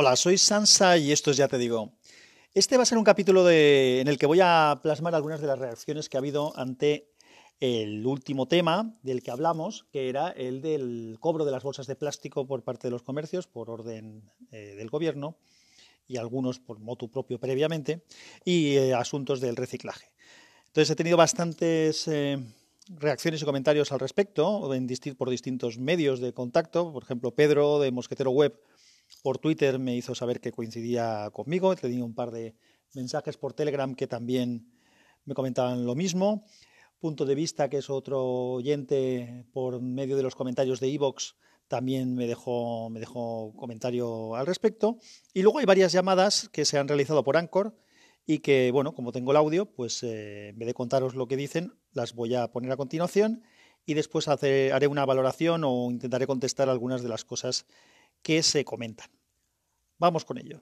Hola, soy Sansa y esto es Ya Te Digo. Este va a ser un capítulo en el que voy a plasmar algunas de las reacciones que ha habido ante el último tema del que hablamos, que era el del cobro de las bolsas de plástico por parte de los comercios por orden eh, del gobierno y algunos por motu propio previamente, y eh, asuntos del reciclaje. Entonces he tenido bastantes eh, reacciones y comentarios al respecto por distintos medios de contacto. Por ejemplo, Pedro de Mosquetero Web por Twitter me hizo saber que coincidía conmigo, tenido un par de mensajes por Telegram que también me comentaban lo mismo. Punto de vista, que es otro oyente por medio de los comentarios de Evox, también me dejó, me dejó comentario al respecto. Y luego hay varias llamadas que se han realizado por Anchor y que, bueno, como tengo el audio, pues eh, en vez de contaros lo que dicen, las voy a poner a continuación y después haré una valoración o intentaré contestar algunas de las cosas que se comentan. Vamos con ello.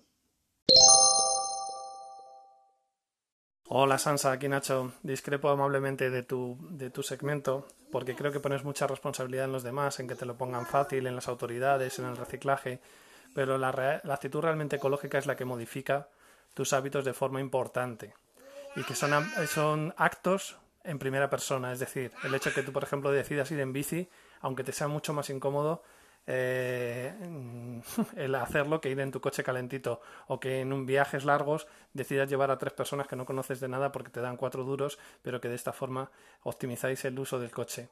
Hola Sansa, aquí Nacho. Discrepo amablemente de tu, de tu segmento porque creo que pones mucha responsabilidad en los demás, en que te lo pongan fácil, en las autoridades, en el reciclaje, pero la, la actitud realmente ecológica es la que modifica tus hábitos de forma importante y que son, son actos en primera persona, es decir, el hecho de que tú, por ejemplo, decidas ir en bici, aunque te sea mucho más incómodo, eh, el hacerlo que ir en tu coche calentito o que en un viajes largos decidas llevar a tres personas que no conoces de nada porque te dan cuatro duros, pero que de esta forma optimizáis el uso del coche.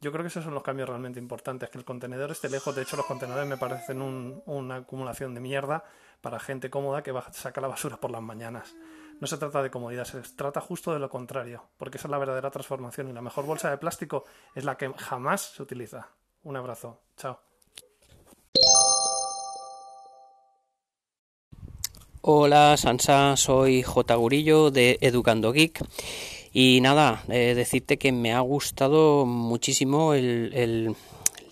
Yo creo que esos son los cambios realmente importantes, que el contenedor esté lejos. De hecho, los contenedores me parecen una acumulación de mierda para gente cómoda que va, saca la basura por las mañanas. No se trata de comodidad, se trata justo de lo contrario, porque esa es la verdadera transformación y la mejor bolsa de plástico es la que jamás se utiliza. Un abrazo, chao. Hola Sansa, soy J. Gurillo de Educando Geek. Y nada, eh, decirte que me ha gustado muchísimo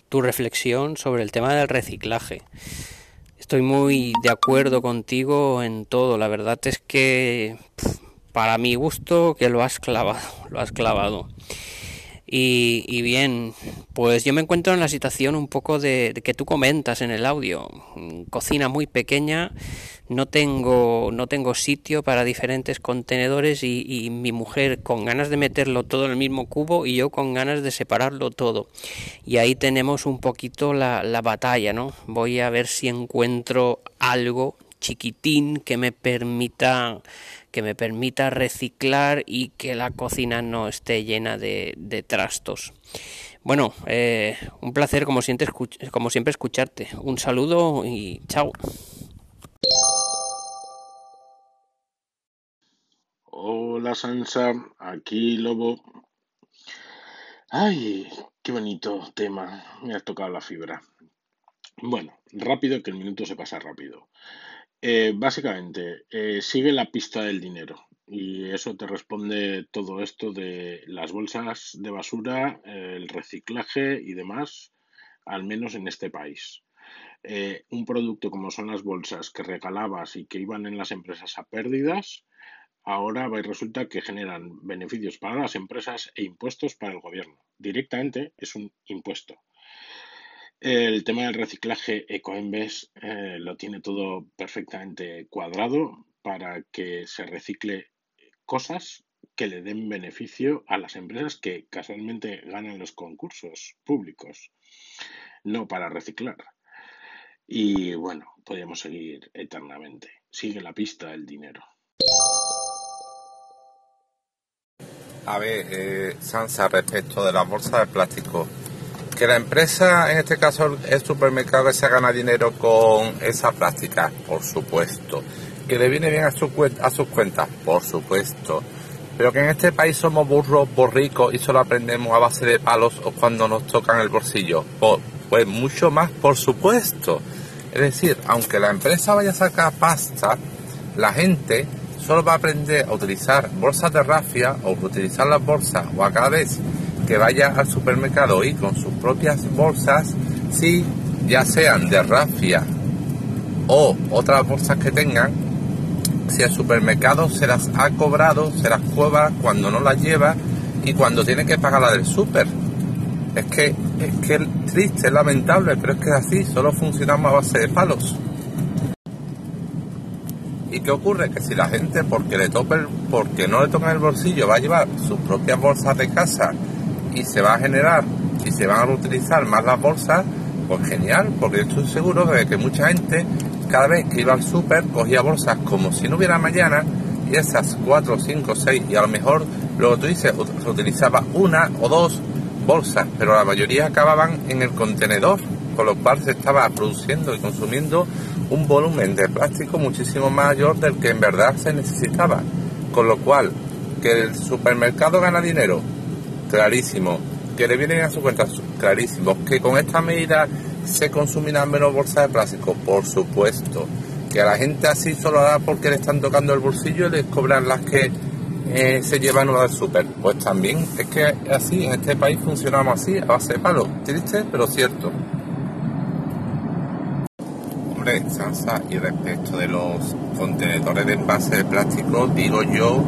tu reflexión sobre el tema del reciclaje. Estoy muy de acuerdo contigo en todo. La verdad es que para mi gusto que lo has clavado, lo has clavado. Y, bien, pues yo me encuentro en la situación un poco de, que tú comentas en el audio. Cocina muy pequeña, no tengo, no tengo sitio para diferentes contenedores y, mi mujer con ganas de meterlo todo en el mismo cubo y yo con ganas de separarlo todo. Y ahí tenemos un poquito la, la batalla, ¿no? Voy a ver si encuentro algo chiquitín que me permita que me permita reciclar y que la cocina no esté llena de, trastos. Bueno, eh, un placer como siempre, como siempre escucharte. Un saludo y chao. Hola Sansa, aquí Lobo. Ay, qué bonito tema, me has tocado la fibra. Bueno, rápido que el minuto se pasa rápido. Eh, básicamente, eh, sigue la pista del dinero y eso te responde todo esto de las bolsas de basura, el reciclaje y demás, al menos en este país. Eh, un producto como son las bolsas que regalabas y que iban en las empresas a pérdidas, ahora y resulta que generan beneficios para las empresas e impuestos para el gobierno. Directamente es un impuesto. El tema del reciclaje Ecoembes eh, lo tiene todo perfectamente cuadrado para que se recicle cosas que le den beneficio a las empresas que casualmente ganan los concursos públicos, no para reciclar. Y bueno, podríamos seguir eternamente. Sigue la pista del dinero. A ver, eh, Sansa, respecto de la bolsa de plástico, que la empresa, en este caso el supermercado, se gana dinero con esa práctica, por supuesto. Que le viene bien a, su, sus cuentas, por supuesto. Pero que en este país somos burros, borricos y solo aprendemos a base de palos o cuando nos tocan el bolsillo. pues mucho más, por supuesto. Es decir, aunque la empresa vaya a sacar pasta, la gente solo va a aprender a utilizar bolsas de rafia o utilizar las bolsas o a cada vez que vaya al supermercado y con sus propias bolsas, si ya sean de rafia o otras bolsas que tengan, si el supermercado se las ha cobrado, se las cobra cuando no las lleva y cuando tiene que pagar la del super. Es que es que es triste, es lamentable, pero es que es así, solo funcionamos a base de palos. ¿Y qué ocurre? Que si la gente, porque, le tope porque no le toca el bolsillo, va a llevar sus propias bolsas de casa y se va a generar y se van a reutilizar más las bolsas, pues genial, porque yo estoy seguro de que mucha gente cada vez que iba al súper cogía bolsas como si no hubiera mañana y esas 4, 5, 6 y a lo mejor luego tú dices se utilizaba una o dos bolsas, pero la mayoría acababan en el contenedor, con lo cual se estaba produciendo y consumiendo un volumen de plástico muchísimo mayor del que en verdad se necesitaba. Con lo cual, que el supermercado gana dinero, clarísimo. Que le vienen a su cuenta, clarísimo. Que con esta medida se consumirán menos bolsas de plástico, por supuesto. Que a la gente así solo da porque le están tocando el bolsillo y les cobran las que eh, se llevan una del súper. Pues también es que así, en este país funcionamos así, a base de palo. Triste, pero cierto. Hombre, Sansa, y respecto de los contenedores de envase de plástico, digo yo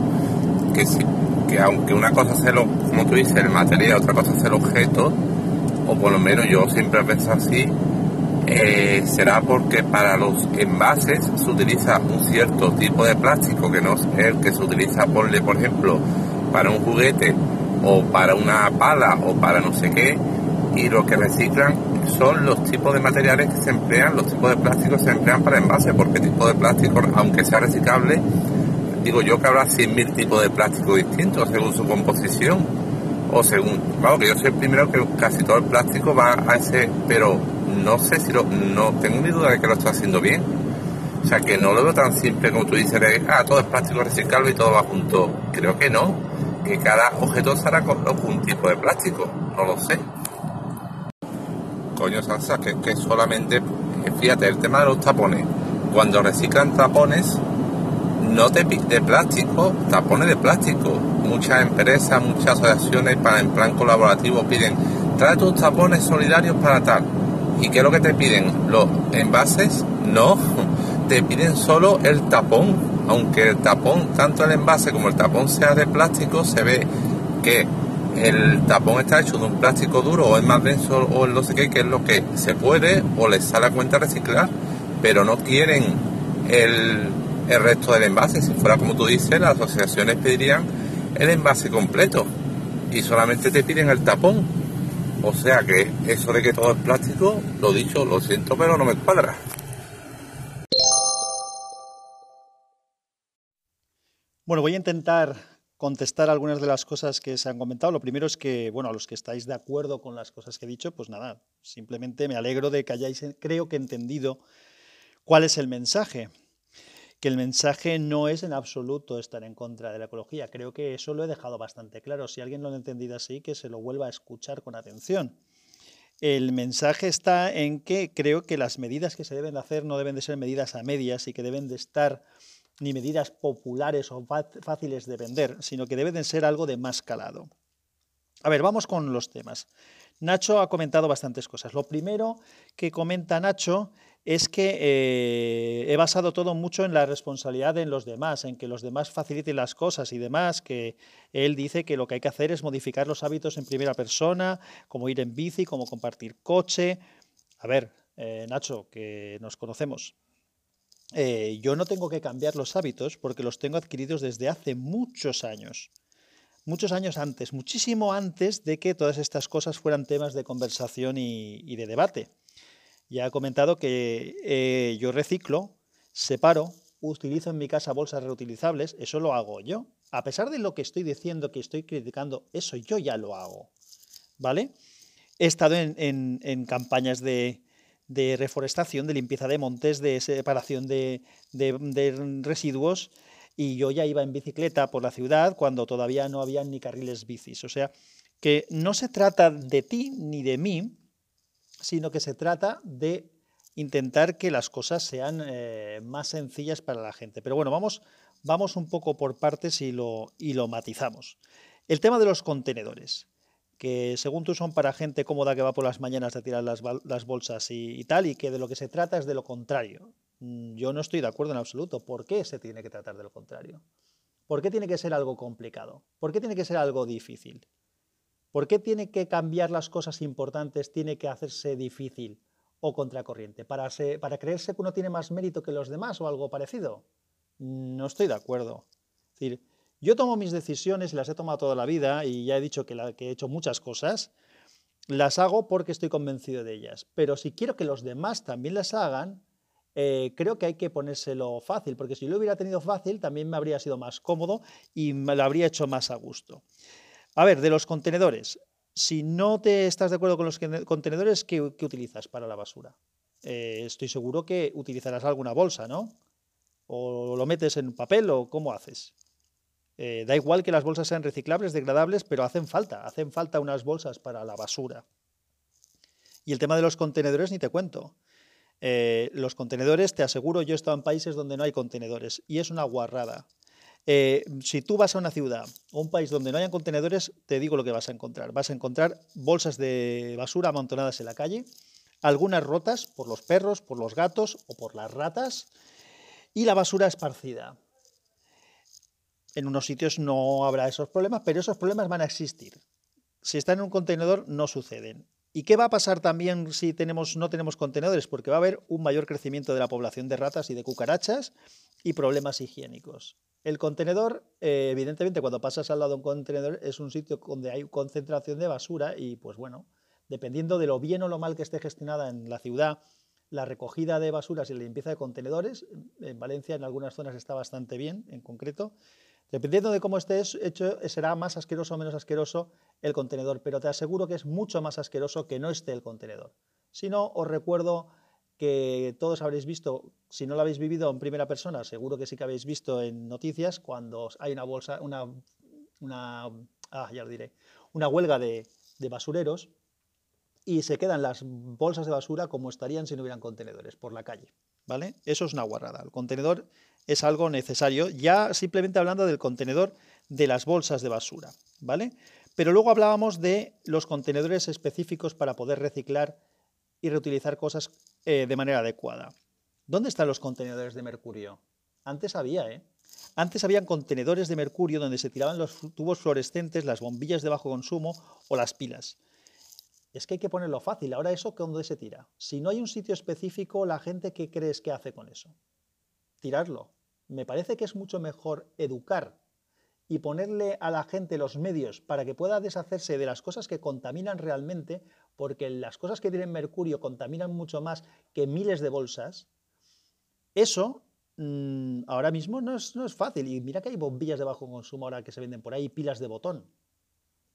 que sí, que aunque una cosa sea, lo, como tú dices, el material, otra cosa es el objeto, o por lo menos yo siempre pienso así, eh, será porque para los envases se utiliza un cierto tipo de plástico que no es el que se utiliza, por ejemplo, para un juguete o para una pala o para no sé qué, y lo que reciclan son los tipos de materiales que se emplean, los tipos de plásticos que se emplean para envases, porque tipo de plástico, aunque sea reciclable, digo yo que habrá 100.000 tipos de plástico distintos según su composición o según, vamos, que yo soy el primero que casi todo el plástico va a ese, pero no sé si lo, no tengo ni duda de que lo está haciendo bien. O sea, que no lo veo tan simple como tú dices, ah, todo es plástico reciclable y todo va junto. Creo que no, que cada objeto será con un tipo de plástico, no lo sé. Coño, Sansa, que, que solamente, fíjate, el tema de los tapones. Cuando reciclan tapones, no de, de plástico, tapones de plástico. Muchas empresas, muchas asociaciones para en plan colaborativo piden, trae tus tapones solidarios para tal ¿Y qué es lo que te piden? ¿Los envases? No, te piden solo el tapón. Aunque el tapón, tanto el envase como el tapón sea de plástico, se ve que el tapón está hecho de un plástico duro o es más denso o no sé qué, que es lo que se puede o les sale a cuenta reciclar, pero no quieren el, el resto del envase. Si fuera como tú dices, las asociaciones pedirían el envase completo y solamente te piden el tapón o sea que eso de que todo es plástico, lo dicho, lo siento, pero no me cuadra. Bueno, voy a intentar contestar algunas de las cosas que se han comentado. Lo primero es que, bueno, a los que estáis de acuerdo con las cosas que he dicho, pues nada, simplemente me alegro de que hayáis, creo que entendido cuál es el mensaje que el mensaje no es en absoluto estar en contra de la ecología. Creo que eso lo he dejado bastante claro. Si alguien lo ha entendido así, que se lo vuelva a escuchar con atención. El mensaje está en que creo que las medidas que se deben de hacer no deben de ser medidas a medias y que deben de estar ni medidas populares o fáciles de vender, sino que deben de ser algo de más calado. A ver, vamos con los temas. Nacho ha comentado bastantes cosas. Lo primero que comenta Nacho es que eh, he basado todo mucho en la responsabilidad en los demás, en que los demás faciliten las cosas y demás, que él dice que lo que hay que hacer es modificar los hábitos en primera persona, como ir en bici, como compartir coche. A ver, eh, Nacho, que nos conocemos. Eh, yo no tengo que cambiar los hábitos porque los tengo adquiridos desde hace muchos años. Muchos años antes, muchísimo antes de que todas estas cosas fueran temas de conversación y de debate. Ya he comentado que eh, yo reciclo, separo, utilizo en mi casa bolsas reutilizables, eso lo hago yo. A pesar de lo que estoy diciendo, que estoy criticando, eso yo ya lo hago. ¿Vale? He estado en, campañas de, reforestación, de limpieza de montes, de separación de, de, residuos, y yo ya iba en bicicleta por la ciudad cuando todavía no había ni carriles bicis. O sea, que no se trata de ti ni de mí, sino que se trata de intentar que las cosas sean eh, más sencillas para la gente. Pero bueno, vamos, vamos un poco por partes y lo, y lo matizamos. El tema de los contenedores, que según tú son para gente cómoda que va por las mañanas a tirar las, bolsas y, tal, y que de lo que se trata es de lo contrario. Mm, yo no estoy de acuerdo en absoluto. ¿Por qué se tiene que tratar de lo contrario? ¿Por qué tiene que ser algo complicado? ¿Por qué tiene que ser algo difícil? ¿Por qué tiene que cambiar las cosas importantes, tiene que hacerse difícil o contracorriente? ¿Para, ¿Para creerse que uno tiene más mérito que los demás o algo parecido? No estoy de acuerdo. Es decir, yo tomo mis decisiones y las he tomado toda la vida y ya he dicho que, he hecho muchas cosas. Las hago porque estoy convencido de ellas. Pero si quiero que los demás también las hagan, eh, creo que hay que ponérselo fácil, porque si lo hubiera tenido fácil también me habría sido más cómodo y me lo habría hecho más a gusto. A ver, de los contenedores. Si no te estás de acuerdo con los contenedores, ¿qué, utilizas para la basura? Eh, estoy seguro que utilizarás alguna bolsa, ¿no? ¿O lo metes en papel o cómo haces? Eh, da igual que las bolsas sean reciclables, degradables, pero hacen falta, hacen falta unas bolsas para la basura. Y el tema de los contenedores ni te cuento. Eh, los contenedores, te aseguro, yo he estado en países donde no hay contenedores y es una guarrada. Eh, si tú vas a una ciudad o un país donde no hayan contenedores, te digo lo que vas a encontrar. Vas a encontrar bolsas de basura amontonadas en la calle, algunas rotas por los perros, por los gatos o por las ratas, y la basura esparcida. En unos sitios no habrá esos problemas, pero esos problemas van a existir. Si está en un contenedor, no suceden. ¿Y qué va a pasar también si no tenemos contenedores? Porque va a haber un mayor crecimiento de la población de ratas y de cucarachas y problemas higiénicos. El contenedor, eh, evidentemente, cuando pasas al lado de un contenedor, es un sitio donde hay concentración de basura y, pues bueno, dependiendo de lo bien o lo mal que esté gestionada en la ciudad, la recogida de basuras y la limpieza de contenedores, en Valencia en algunas zonas está bastante bien, en concreto, Dependiendo de cómo esté hecho, será más asqueroso o menos asqueroso el contenedor, pero te aseguro que es mucho más asqueroso que no esté el contenedor. Si no, os recuerdo que todos habréis visto, si no lo habéis vivido en primera persona, seguro que sí que habéis visto en noticias cuando hay una bolsa, una, una ah, ya diré, una huelga de, de basureros y se quedan las bolsas de basura como estarían si no hubieran contenedores por la calle. ¿Vale? Eso es una guarrada. El contenedor es algo necesario, ya simplemente hablando del contenedor de las bolsas de basura, ¿vale? Pero luego hablábamos de los contenedores específicos para poder reciclar y reutilizar cosas eh, de manera adecuada. ¿Dónde están los contenedores de mercurio? Antes había, ¿eh? Antes habían contenedores de mercurio donde se tiraban los tubos fluorescentes, las bombillas de bajo consumo o las pilas. Es que hay que ponerlo fácil. Ahora eso, ¿dónde se tira? Si no hay un sitio específico, la gente, ¿qué crees que hace con eso? tirarlo. Me parece que es mucho mejor educar y ponerle a la gente los medios para que pueda deshacerse de las cosas que contaminan realmente, porque las cosas que tienen mercurio contaminan mucho más que miles de bolsas. Eso mm, ahora mismo no es, no es fácil. Y mira que hay bombillas de bajo consumo ahora que se venden por ahí, pilas de botón.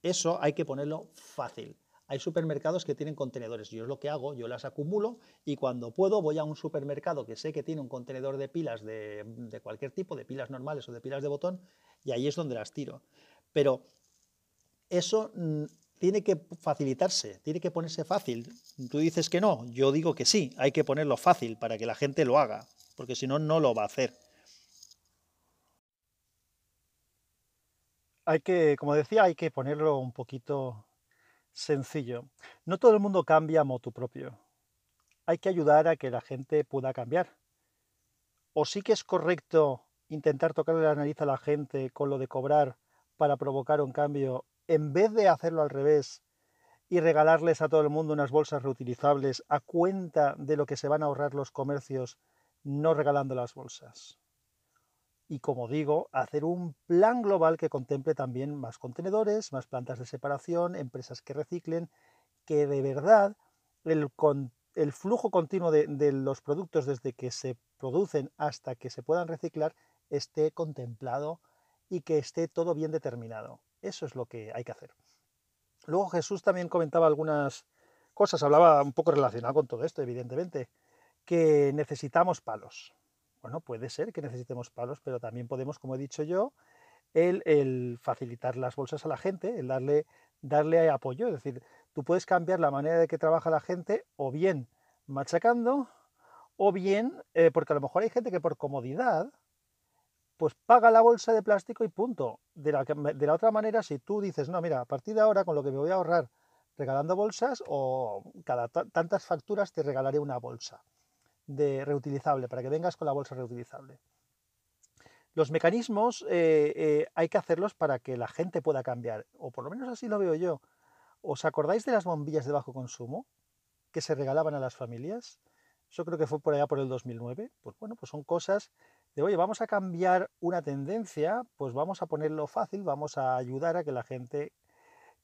Eso hay que ponerlo fácil. Hay supermercados que tienen contenedores. Yo es lo que hago, yo las acumulo y cuando puedo voy a un supermercado que sé que tiene un contenedor de pilas de, cualquier tipo, de pilas normales o de pilas de botón, y ahí es donde las tiro. Pero eso mm, tiene que facilitarse, tiene que ponerse fácil. Tú dices que no, yo digo que sí, hay que ponerlo fácil para que la gente lo haga, porque si no, no lo va a hacer. Hay que, como decía, hay que ponerlo un poquito sencillo. No todo el mundo cambia a motu propio. Hay que ayudar a que la gente pueda cambiar. O sí que es correcto intentar tocarle la nariz a la gente con lo de cobrar para provocar un cambio, en vez de hacerlo al revés y regalarles a todo el mundo unas bolsas reutilizables a cuenta de lo que se van a ahorrar los comercios no regalando las bolsas y, como digo, hacer un plan global que contemple también más contenedores, más plantas de separación, empresas que reciclen, que de verdad el, flujo continuo de, de, los productos desde que se producen hasta que se puedan reciclar esté contemplado y que esté todo bien determinado. Eso es lo que hay que hacer. Luego Jesús también comentaba algunas cosas, hablaba un poco relacionado con todo esto, evidentemente, que necesitamos palos. Bueno, puede ser que necesitemos palos, pero también podemos, como he dicho yo, el, facilitar las bolsas a la gente, el darle, darle apoyo. Es decir, tú puedes cambiar la manera de que trabaja la gente o bien machacando o bien, eh, porque a lo mejor hay gente que por comodidad, pues paga la bolsa de plástico y punto. De la, de la otra manera, si tú dices, no, mira, a partir de ahora con lo que me voy a ahorrar regalando bolsas o cada tantas facturas te regalaré una bolsa de reutilizable, para que vengas con la bolsa reutilizable. Los mecanismos eh, eh, hay que hacerlos para que la gente pueda cambiar, o por lo menos así lo veo yo. ¿Os acordáis de las bombillas de bajo consumo que se regalaban a las familias? Eso creo que fue por allá por el 2009. Pues bueno, pues son cosas, de, oye, vamos a cambiar una tendencia, pues vamos a ponerlo fácil, vamos a ayudar a que la gente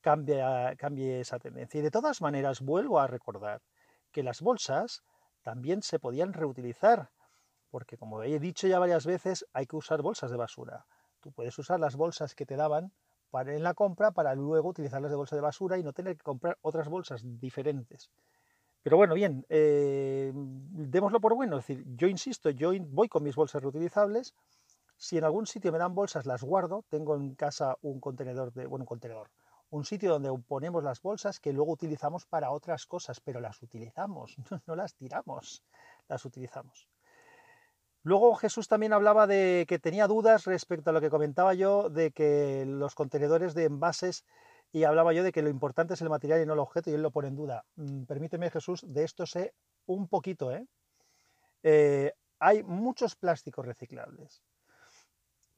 cambie, cambie esa tendencia. Y de todas maneras, vuelvo a recordar que las bolsas también se podían reutilizar, porque como he dicho ya varias veces, hay que usar bolsas de basura. Tú puedes usar las bolsas que te daban para, en la compra para luego utilizarlas de bolsa de basura y no tener que comprar otras bolsas diferentes. Pero bueno, bien, eh, démoslo por bueno. Es decir, yo insisto, yo voy con mis bolsas reutilizables. Si en algún sitio me dan bolsas, las guardo. Tengo en casa un contenedor de, bueno, un contenedor, un sitio donde ponemos las bolsas que luego utilizamos para otras cosas, pero las utilizamos, no las tiramos, las utilizamos. Luego Jesús también hablaba de que tenía dudas respecto a lo que comentaba yo de que los contenedores de envases y hablaba yo de que lo importante es el material y no el objeto, y él lo pone en duda. Mm, permíteme, Jesús, de esto sé un poquito. ¿eh? ¿eh? hay muchos plásticos reciclables.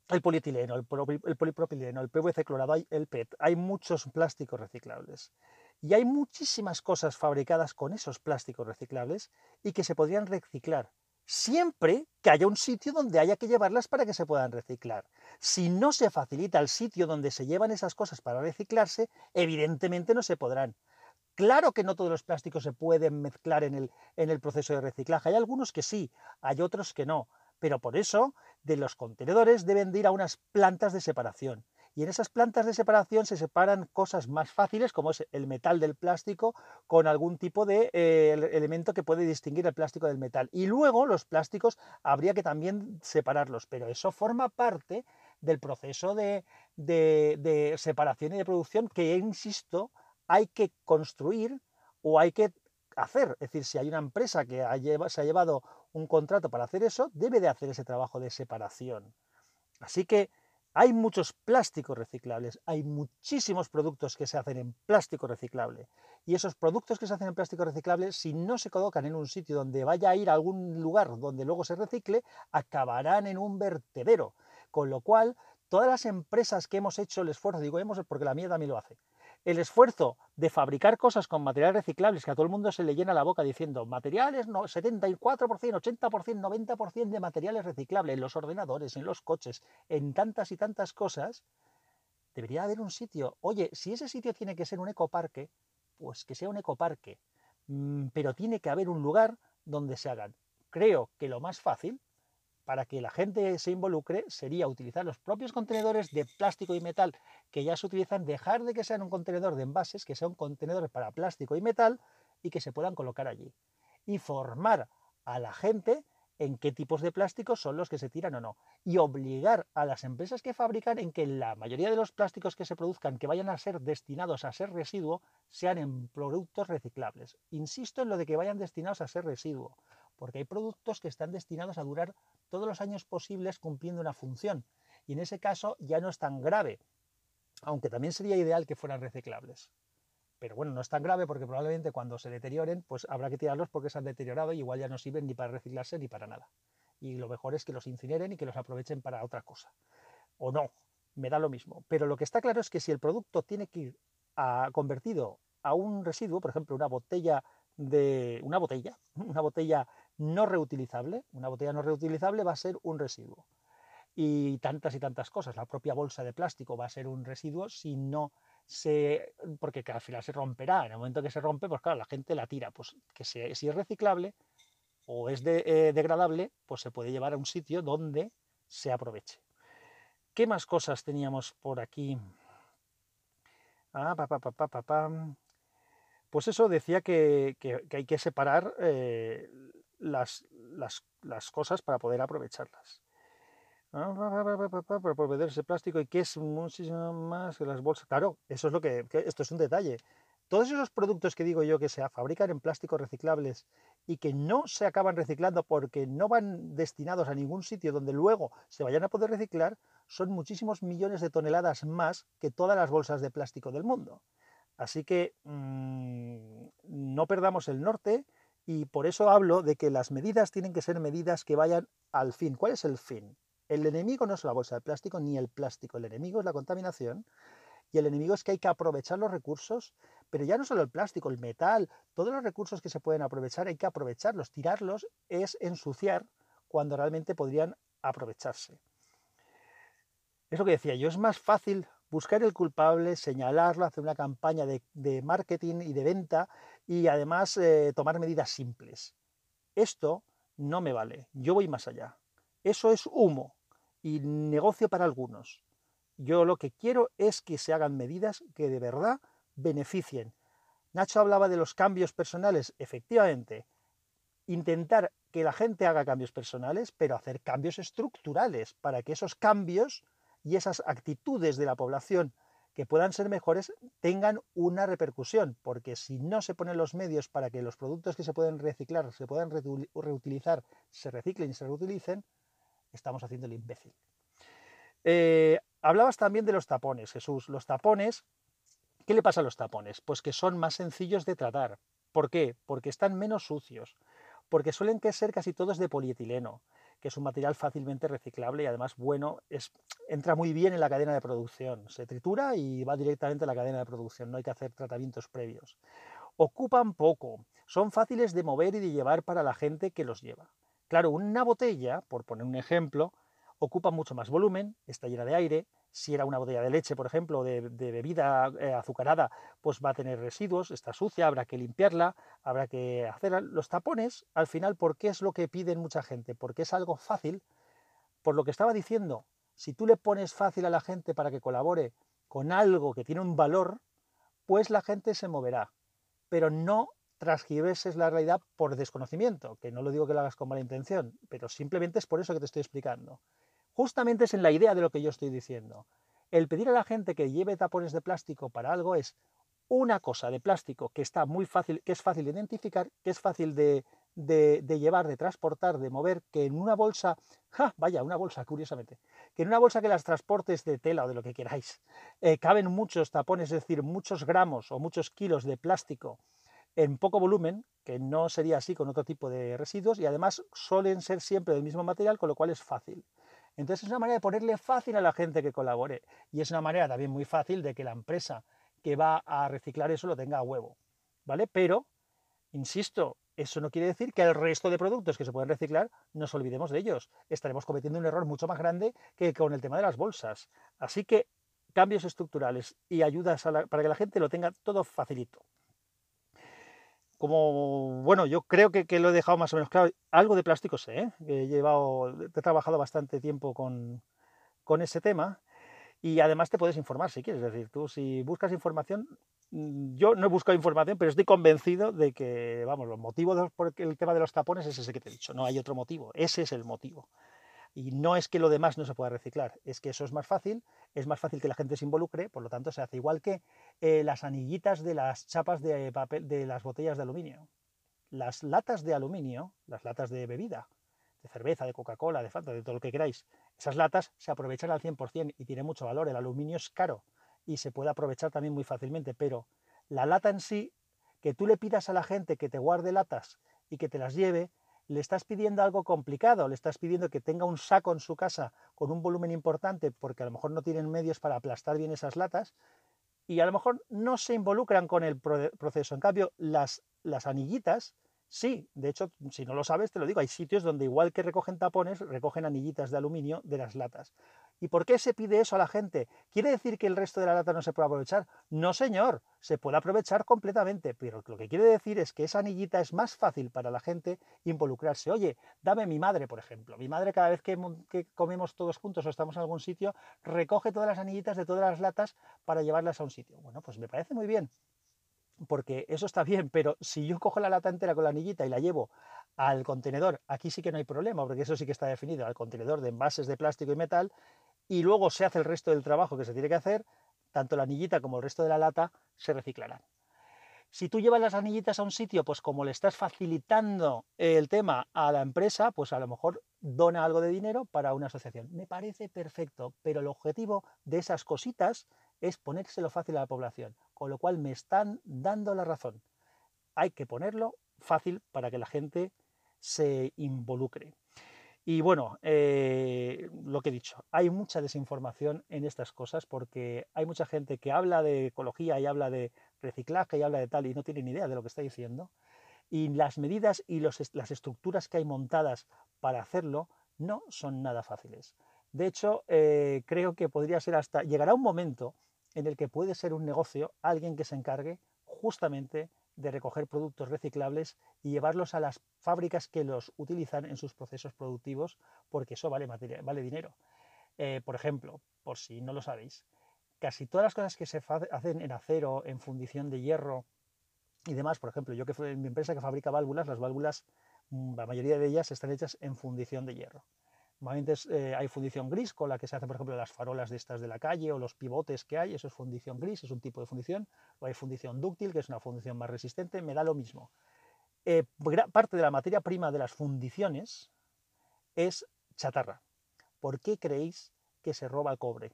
El polietileno, el, polipropileno, el PVC clorado, el PET. Hay muchos plásticos reciclables. Y hay muchísimas cosas fabricadas con esos plásticos reciclables y que se podrían reciclar siempre que haya un sitio donde haya que llevarlas para que se puedan reciclar. Si no se facilita el sitio donde se llevan esas cosas para reciclarse, evidentemente no se podrán. Claro que no todos los plásticos se pueden mezclar en el, en el proceso de reciclaje. Hay algunos que sí, hay otros que no. Pero por eso, de los contenedores deben de ir a unas plantas de separación y en esas plantas de separación se separan cosas más fáciles, como es el metal del plástico, con algún tipo de eh, elemento que puede distinguir el plástico del metal. Y luego los plásticos habría que también separarlos, pero eso forma parte del proceso de, separación y de producción que, insisto, hay que construir o hay que hacer. Es decir, si hay una empresa que se ha llevado un contrato para hacer eso, debe de hacer ese trabajo de separación. Así que hay muchos plásticos reciclables, hay muchísimos productos que se hacen en plástico reciclable. Y esos productos que se hacen en plástico reciclable, si no se colocan en un sitio donde vaya a ir a algún lugar donde luego se recicle, acabarán en un vertedero. Con lo cual, todas las empresas que hemos hecho el esfuerzo, digo hemos porque la mía también lo hace, el esfuerzo de fabricar cosas con materiales reciclables, que a todo el mundo se le llena la boca diciendo materiales, no, 74%, 80%, 90% de materiales reciclables en los ordenadores, en los coches, en tantas y tantas cosas, debería haber un sitio. Oye, si ese sitio tiene que ser un ecoparque, pues que sea un ecoparque, mm, pero tiene que haber un lugar donde se hagan. Creo que lo más fácil para que la gente se involucre sería utilizar los propios contenedores de plástico y metal que ya se utilizan, dejar de que sean un contenedor de envases, que sea un contenedor para plástico y metal y que se puedan colocar allí. Y formar a la gente en qué tipos de plásticos son los que se tiran o no. Y obligar a las empresas que fabrican en que la mayoría de los plásticos que se produzcan, que vayan a ser destinados a ser residuo, sean en productos reciclables. Insisto en lo de que vayan destinados a ser residuo, porque hay productos que están destinados a durar todos los años posibles cumpliendo una función. Y en ese caso ya no es tan grave, aunque también sería ideal que fueran reciclables. Pero bueno, no es tan grave porque probablemente cuando se deterioren, pues habrá que tirarlos porque se han deteriorado y igual ya no sirven ni para reciclarse ni para nada. Y lo mejor es que los incineren y que los aprovechen para otra cosa. O no, me da lo mismo. Pero lo que está claro es que si el producto tiene que ir convertido a un residuo, por ejemplo, una botella de una botella, una botella no reutilizable, una botella no reutilizable va a ser un residuo. Y tantas y tantas cosas. La propia bolsa de plástico va a ser un residuo si no se. porque al final se romperá. En el momento que se rompe, pues claro, la gente la tira. Pues que si es reciclable o es eh, degradable, pues se puede llevar a un sitio donde se aproveche. ¿Qué más cosas teníamos por aquí? Ah, pues eso decía que, hay que separar eh, las, las, cosas para poder aprovecharlas. Para poder ese plástico y que es muchísimo más que las bolsas. Claro, eso es lo que, esto es un detalle. Todos esos productos que digo yo que se fabrican en plásticos reciclables y que no se acaban reciclando porque no van destinados a ningún sitio donde luego se vayan a poder reciclar, son muchísimos millones de toneladas más que todas las bolsas de plástico del mundo. Así que mm, no perdamos el norte y por eso hablo de que las medidas tienen que ser medidas que vayan al fin. ¿Cuál es el fin? El enemigo no es la bolsa de plástico ni el plástico, el enemigo es la contaminación y el enemigo es que hay que aprovechar los recursos, pero ya no solo el plástico, el metal, todos los recursos que se pueden aprovechar hay que aprovecharlos, tirarlos es ensuciar cuando realmente podrían aprovecharse. Es lo que decía yo, es más fácil buscar el culpable, señalarlo, hacer una campaña de, marketing y de venta y además eh, tomar medidas simples. Esto no me vale, yo voy más allá. Eso es humo y negocio para algunos. Yo lo que quiero es que se hagan medidas que de verdad beneficien. Nacho hablaba de los cambios personales, efectivamente. Intentar que la gente haga cambios personales, pero hacer cambios estructurales para que esos cambios y esas actitudes de la población que puedan ser mejores tengan una repercusión, porque si no se ponen los medios para que los productos que se pueden reciclar, se puedan reutilizar, se reciclen y se reutilicen, estamos haciendo el imbécil. Eh, hablabas también de los tapones, Jesús. Los tapones, ¿qué le pasa a los tapones? Pues que son más sencillos de tratar. ¿Por qué? Porque están menos sucios, porque suelen ser casi todos de polietileno, es un material fácilmente reciclable y además bueno, es, entra muy bien en la cadena de producción. Se tritura y va directamente a la cadena de producción, no hay que hacer tratamientos previos. Ocupan poco, son fáciles de mover y de llevar para la gente que los lleva. Claro, una botella, por poner un ejemplo, ocupa mucho más volumen, está llena de aire, si era una botella de leche, por ejemplo, de, bebida eh, azucarada, pues va a tener residuos, está sucia, habrá que limpiarla, habrá que hacer los tapones. Al final, ¿por qué es lo que piden mucha gente? Porque es algo fácil. Por lo que estaba diciendo, si tú le pones fácil a la gente para que colabore con algo que tiene un valor, pues la gente se moverá. Pero no transgiverses la realidad por desconocimiento, que no lo digo que lo hagas con mala intención, pero simplemente es por eso que te estoy explicando. Justamente es en la idea de lo que yo estoy diciendo. El pedir a la gente que lleve tapones de plástico para algo es una cosa de plástico que está muy fácil, que es fácil de identificar, que es fácil de, llevar, de transportar, de mover, que en una bolsa, vaya, una bolsa, curiosamente, que en una bolsa que las transportes de tela o de lo que queráis, eh, caben muchos tapones, es decir, muchos gramos o muchos kilos de plástico en poco volumen, que no sería así con otro tipo de residuos, y además suelen ser siempre del mismo material, con lo cual es fácil. Entonces es una manera de ponerle fácil a la gente que colabore y es una manera también muy fácil de que la empresa que va a reciclar eso lo tenga a huevo, ¿vale? Pero, insisto, eso no quiere decir que el resto de productos que se pueden reciclar nos olvidemos de ellos. Estaremos cometiendo un error mucho más grande que con el tema de las bolsas. Así que cambios estructurales y ayudas para que la gente lo tenga todo facilito como, bueno, yo creo que, lo he dejado más o menos claro. Algo de plástico sé, ¿eh? he, llevado, he trabajado bastante tiempo con, ese tema y además te puedes informar si quieres. Es decir, tú si buscas información, mm, yo no he buscado información, pero estoy convencido de que, vamos, los motivos por el tema de los tapones es ese que te he dicho, no hay otro motivo, ese es el motivo. Y no es que lo demás no se pueda reciclar, es que eso es más fácil, es más fácil que la gente se involucre, por lo tanto se hace igual que eh, las anillitas de las chapas de papel de las botellas de aluminio. Las latas de aluminio, las latas de bebida, de cerveza, de Coca-Cola, de Fanta, de todo lo que queráis, esas latas se aprovechan al 100% y tiene mucho valor. El aluminio es caro y se puede aprovechar también muy fácilmente, pero la lata en sí, que tú le pidas a la gente que te guarde latas y que te las lleve, le estás pidiendo algo complicado, le estás pidiendo que tenga un saco en su casa con un volumen importante porque a lo mejor no tienen medios para aplastar bien esas latas y a lo mejor no se involucran con el proceso. En cambio, las, las anillitas, sí, de hecho, si no lo sabes, te lo digo, hay sitios donde igual que recogen tapones, recogen anillitas de aluminio de las latas. ¿Y por qué se pide eso a la gente? ¿Quiere decir que el resto de la lata no se puede aprovechar? No, señor, se puede aprovechar completamente, pero lo que quiere decir es que esa anillita es más fácil para la gente involucrarse. Oye, dame mi madre, por ejemplo. Mi madre cada vez que, comemos todos juntos o estamos en algún sitio, recoge todas las anillitas de todas las latas para llevarlas a un sitio. Bueno, pues me parece muy bien, porque eso está bien, pero si yo cojo la lata entera con la anillita y la llevo al contenedor, aquí sí que no hay problema, porque eso sí que está definido, al contenedor de envases de plástico y metal, y luego se hace el resto del trabajo que se tiene que hacer, tanto la anillita como el resto de la lata se reciclarán. Si tú llevas las anillitas a un sitio, pues como le estás facilitando el tema a la empresa, pues a lo mejor dona algo de dinero para una asociación. Me parece perfecto, pero el objetivo de esas cositas es ponérselo fácil a la población, con lo cual me están dando la razón. Hay que ponerlo fácil para que la gente se involucre. Y bueno, eh, lo que he dicho, hay mucha desinformación en estas cosas porque hay mucha gente que habla de ecología y habla de reciclaje y habla de tal y no tiene ni idea de lo que está diciendo. Y las medidas y las estructuras que hay montadas para hacerlo no son nada fáciles. De hecho, eh, creo que podría ser hasta, llegará un momento en el que puede ser un negocio alguien que se encargue justamente de recoger productos reciclables y llevarlos a las fábricas que los utilizan en sus procesos productivos, porque eso vale, vale dinero. Eh, por ejemplo, por si no lo sabéis, casi todas las cosas que se hacen en acero, en fundición de hierro y demás, por ejemplo, yo que en mi empresa que fabrica válvulas, las válvulas, mm, la mayoría de ellas están hechas en fundición de hierro. Normalmente eh, hay fundición gris con la que se hace, por ejemplo, las farolas de estas de la calle o los pivotes que hay, eso es fundición gris, es un tipo de fundición. O hay fundición dúctil, que es una fundición más resistente, me da lo mismo. Eh, parte de la materia prima de las fundiciones es chatarra. ¿Por qué creéis que se roba el cobre?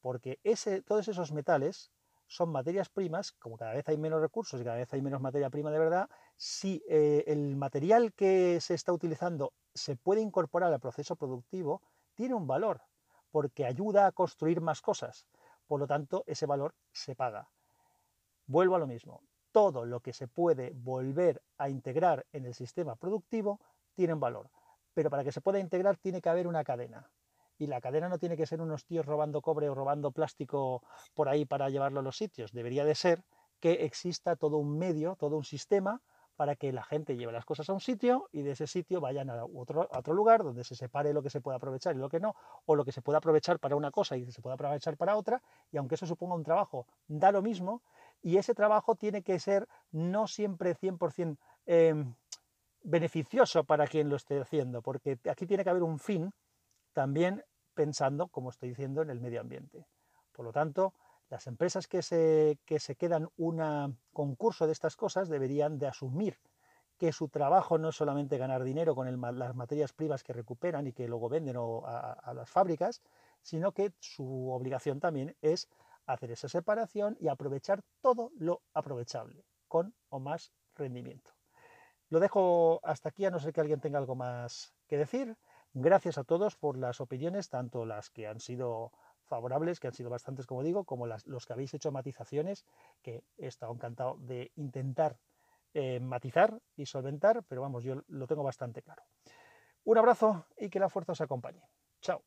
Porque ese, todos esos metales son materias primas, como cada vez hay menos recursos y cada vez hay menos materia prima de verdad, si eh, el material que se está utilizando se puede incorporar al proceso productivo, tiene un valor, porque ayuda a construir más cosas. Por lo tanto, ese valor se paga. Vuelvo a lo mismo. Todo lo que se puede volver a integrar en el sistema productivo tiene un valor. Pero para que se pueda integrar tiene que haber una cadena. Y la cadena no tiene que ser unos tíos robando cobre o robando plástico por ahí para llevarlo a los sitios. Debería de ser que exista todo un medio, todo un sistema para que la gente lleve las cosas a un sitio y de ese sitio vayan a otro, otro lugar donde se separe lo que se puede aprovechar y lo que no, o lo que se puede aprovechar para una cosa y se puede aprovechar para otra, y aunque eso suponga un trabajo, da lo mismo, y ese trabajo tiene que ser no siempre 100% em, beneficioso para quien lo esté haciendo, porque aquí tiene que haber un fin también pensando, como estoy diciendo, en el medio ambiente. Por lo tanto, las empresas que se, que se quedan un concurso de estas cosas deberían de asumir que su trabajo no es solamente ganar dinero con las materias primas que recuperan y que luego venden a, las fábricas, sino que su obligación también es hacer esa separación y aprovechar todo lo aprovechable, con o más rendimiento. Lo dejo hasta aquí, a no ser que alguien tenga algo más que decir. Gracias a todos por las opiniones, tanto las que han sido favorables, que han sido bastantes, como digo, como los que habéis hecho matizaciones, que he estado encantado de intentar eh, matizar y solventar, pero vamos, yo lo tengo bastante claro. Un abrazo y que la fuerza os acompañe. Chao.